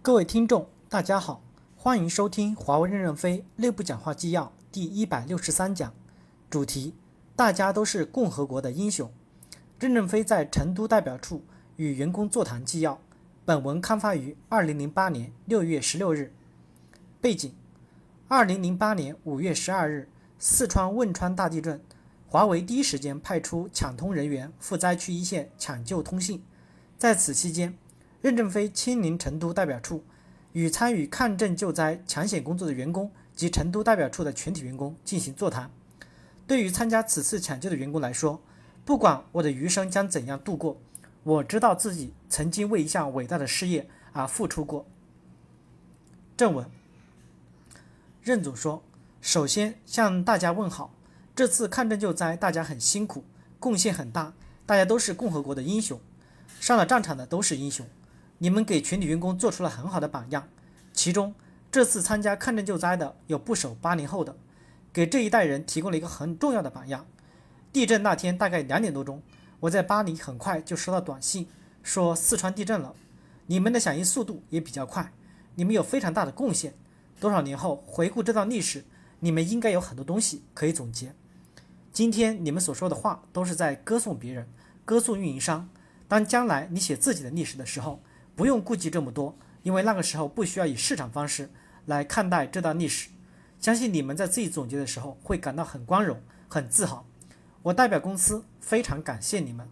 各位听众，大家好，欢迎收听华为任正非内部讲话纪要第一百六十三讲，主题：大家都是共和国的英雄。任正非在成都代表处与员工座谈纪要。本文刊发于二零零八年六月十六日。背景：二零零八年五月十二日，四川汶川大地震，华为第一时间派出抢通人员赴灾区一线抢救通信。在此期间，任正非亲临成都代表处，与参与抗震救灾抢险工作的员工及成都代表处的全体员工进行座谈。对于参加此次抢救的员工来说，不管我的余生将怎样度过，我知道自己曾经为一项伟大的事业而付出过。正文，任总说：“首先向大家问好，这次抗震救灾大家很辛苦，贡献很大，大家都是共和国的英雄。”上了战场的都是英雄，你们给全体员工做出了很好的榜样。其中，这次参加抗震救灾的有不少八零后的，给这一代人提供了一个很重要的榜样。地震那天大概两点多钟，我在巴黎很快就收到短信，说四川地震了。你们的响应速度也比较快，你们有非常大的贡献。多少年后回顾这段历史，你们应该有很多东西可以总结。今天你们所说的话都是在歌颂别人，歌颂运营商。当将来你写自己的历史的时候，不用顾及这么多，因为那个时候不需要以市场方式来看待这段历史。相信你们在自己总结的时候会感到很光荣、很自豪。我代表公司非常感谢你们。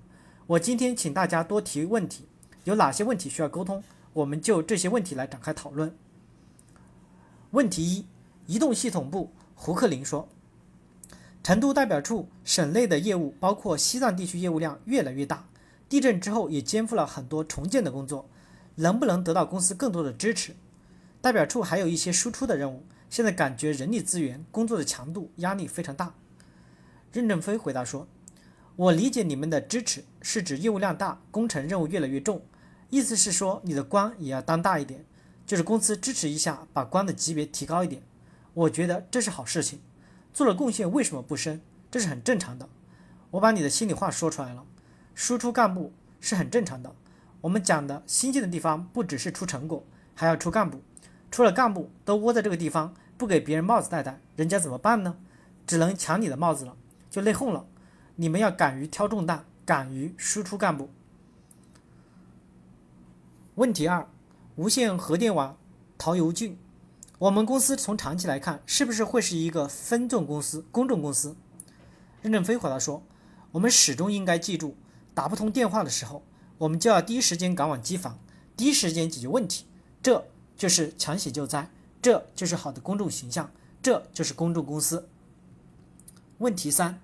我今天请大家多提问题，有哪些问题需要沟通，我们就这些问题来展开讨论。问题一：移动系统部胡克林说，成都代表处省内的业务，包括西藏地区业务量越来越大。地震之后也肩负了很多重建的工作，能不能得到公司更多的支持？代表处还有一些输出的任务，现在感觉人力资源工作的强度压力非常大。任正非回答说：“我理解你们的支持是指业务量大，工程任务越来越重，意思是说你的官也要当大一点，就是公司支持一下，把官的级别提高一点。我觉得这是好事情，做了贡献为什么不升？这是很正常的。我把你的心里话说出来了。”输出干部是很正常的。我们讲的新建的地方，不只是出成果，还要出干部。出了干部都窝在这个地方，不给别人帽子戴戴，人家怎么办呢？只能抢你的帽子了，就内讧了。你们要敢于挑重担，敢于输出干部。问题二：无线核电网陶尤俊，我们公司从长期来看，是不是会是一个分众公司、公众公司？任正非回答说：“我们始终应该记住。”打不通电话的时候，我们就要第一时间赶往机房，第一时间解决问题。这就是抢险救灾，这就是好的公众形象，这就是公众公司。问题三，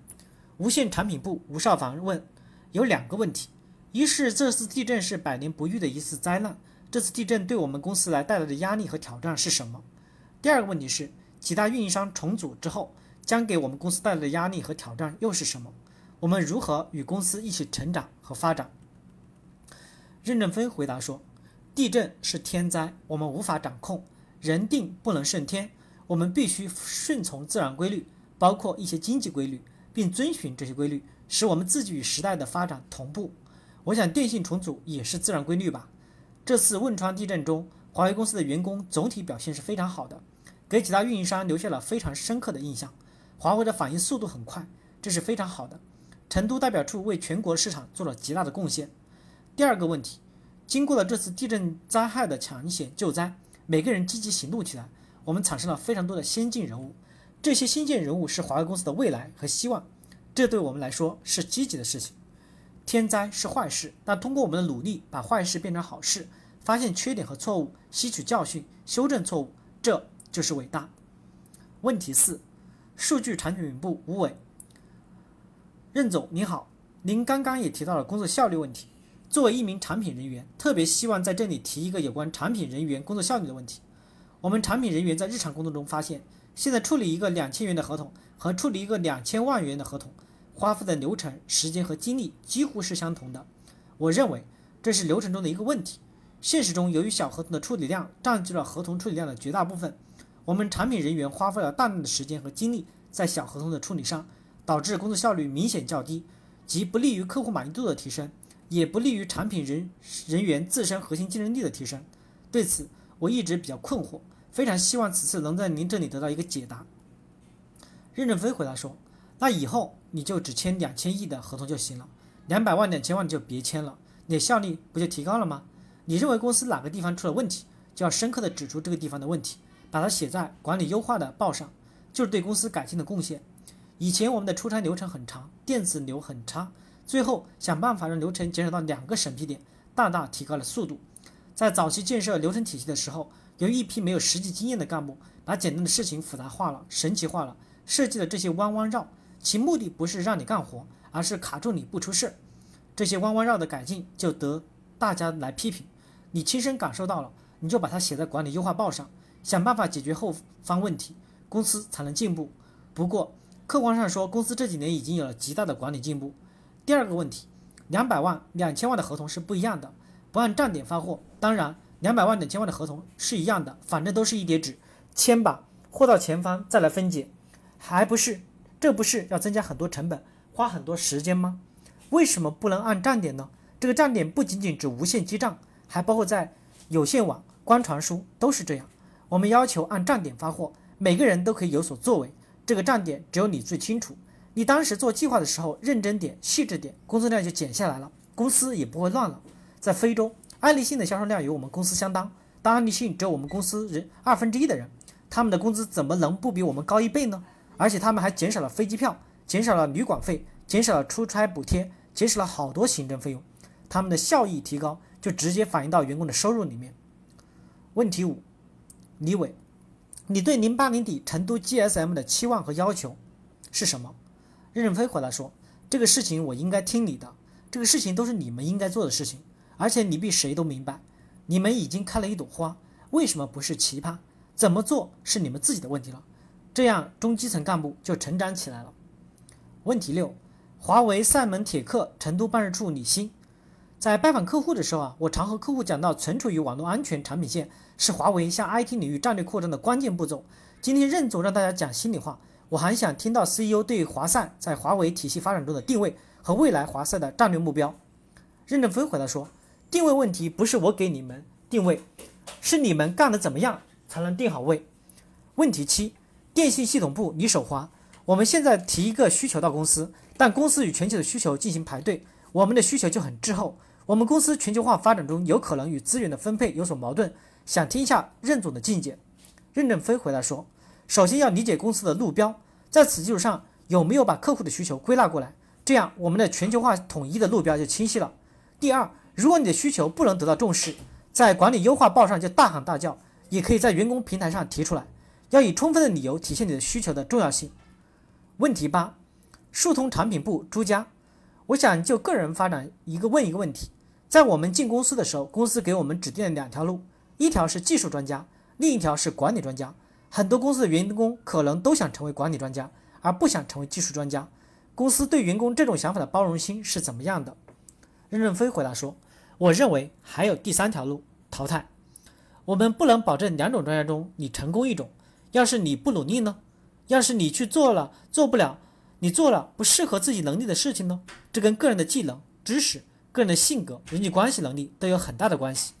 无线产品部吴少凡问，有两个问题：一是这次地震是百年不遇的一次灾难，这次地震对我们公司来带来的压力和挑战是什么？第二个问题是，其他运营商重组之后，将给我们公司带来的压力和挑战又是什么？我们如何与公司一起成长和发展？任正非回答说：“地震是天灾，我们无法掌控，人定不能胜天，我们必须顺从自然规律，包括一些经济规律，并遵循这些规律，使我们自己与时代的发展同步。我想电信重组也是自然规律吧。这次汶川地震中，华为公司的员工总体表现是非常好的，给其他运营商留下了非常深刻的印象。华为的反应速度很快，这是非常好的。”成都代表处为全国市场做了极大的贡献。第二个问题，经过了这次地震灾害的抢险救灾，每个人积极行动起来，我们产生了非常多的先进人物。这些先进人物是华为公司的未来和希望，这对我们来说是积极的事情。天灾是坏事，但通过我们的努力，把坏事变成好事，发现缺点和错误，吸取教训，修正错误，这就是伟大。问题四，数据产品部吴伟。任总您好，您刚刚也提到了工作效率问题。作为一名产品人员，特别希望在这里提一个有关产品人员工作效率的问题。我们产品人员在日常工作中发现，现在处理一个两千元的合同和处理一个两千万元的合同，花费的流程、时间和精力几乎是相同的。我认为这是流程中的一个问题。现实中，由于小合同的处理量占据了合同处理量的绝大部分，我们产品人员花费了大量的时间和精力在小合同的处理上。导致工作效率明显较低，及不利于客户满意度的提升，也不利于产品人人员自身核心竞争力的提升。对此，我一直比较困惑，非常希望此次能在您这里得到一个解答。任正非回答说：“那以后你就只签两千亿的合同就行了，两百万、两千万就别签了，你的效率不就提高了吗？你认为公司哪个地方出了问题，就要深刻的指出这个地方的问题，把它写在管理优化的报上，就是对公司改进的贡献。以前我们的出差流程很长，电子流很差，最后想办法让流程减少到两个审批点，大大提高了速度。在早期建设流程体系的时候，由于一批没有实际经验的干部，把简单的事情复杂化了、神奇化了。”设计的这些弯弯绕，其目的不是让你干活，而是卡住你不出事。这些弯弯绕的改进就得大家来批评，你亲身感受到了，你就把它写在管理优化报上，想办法解决后方问题，公司才能进步。不过客观上说，公司这几年已经有了极大的管理进步。第二个问题，两百万、两千万的合同是不一样的，不按站点发货。当然，两百万、两千万的合同是一样的，反正都是一叠纸，签吧，货到前方再来分解。还不是，这不是要增加很多成本，花很多时间吗？为什么不能按站点呢？这个站点不仅仅指无线基站，还包括在有线网、光传输都是这样。我们要求按站点发货，每个人都可以有所作为。这个站点只有你最清楚。你当时做计划的时候认真点、细致点，工作量就减下来了，公司也不会乱了。在非洲，爱立信的销售量与我们公司相当，但爱立信只有我们公司人二分之一的人，他们的工资怎么能不比我们高一倍呢？而且他们还减少了飞机票，减少了旅馆费，减少了出差补贴，减少了好多行政费用。他们的效益提高，就直接反映到员工的收入里面。问题五，李伟，你对零八年底成都 GSM 的期望和要求是什么？任正非回答说：“这个事情我应该听你的，这个事情都是你们应该做的事情，而且你比谁都明白，你们已经开了一朵花，为什么不是奇葩？怎么做是你们自己的问题了。”这样中基层干部就成长起来了。问题六，华为赛门铁克成都办事处李欣，在拜访客户的时候啊，我常和客户讲到，存储与网络安全产品线是华为向 IT 领域战略扩张的关键步骤。今天任总让大家讲心里话，我还想听到 CEO 对华赛在华为体系发展中的定位和未来华赛的战略目标。任正非回答说，定位问题不是我给你们定位，是你们干得怎么样才能定好位。问题七。电信系统部李守华，我们现在提一个需求到公司，但公司与全球的需求进行排队，我们的需求就很滞后。我们公司全球化发展中有可能与资源的分配有所矛盾，想听一下任总的见解。任正非回答说：首先要理解公司的路标，在此基础上有没有把客户的需求归纳过来，这样我们的全球化统一的路标就清晰了。第二，如果你的需求不能得到重视，在管理优化报上就大喊大叫，也可以在员工平台上提出来。要以充分的理由体现你的需求的重要性。问题八，数通产品部朱家，我想就个人发展一个问一个问题。在我们进公司的时候，公司给我们指定了两条路，一条是技术专家，另一条是管理专家。很多公司的员工可能都想成为管理专家，而不想成为技术专家。公司对员工这种想法的包容心是怎么样的？任正非回答说：“我认为还有第三条路，淘汰。我们不能保证两种专家中你成功一种。”要是你不努力呢？要是你去做了做不了，你做了不适合自己能力的事情呢？这跟个人的技能、知识、个人的性格、人际关系能力都有很大的关系。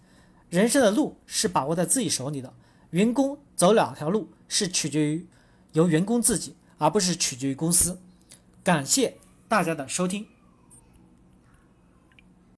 人生的路是把握在自己手里的，员工走哪条路是取决于由员工自己，而不是取决于公司。感谢大家的收听。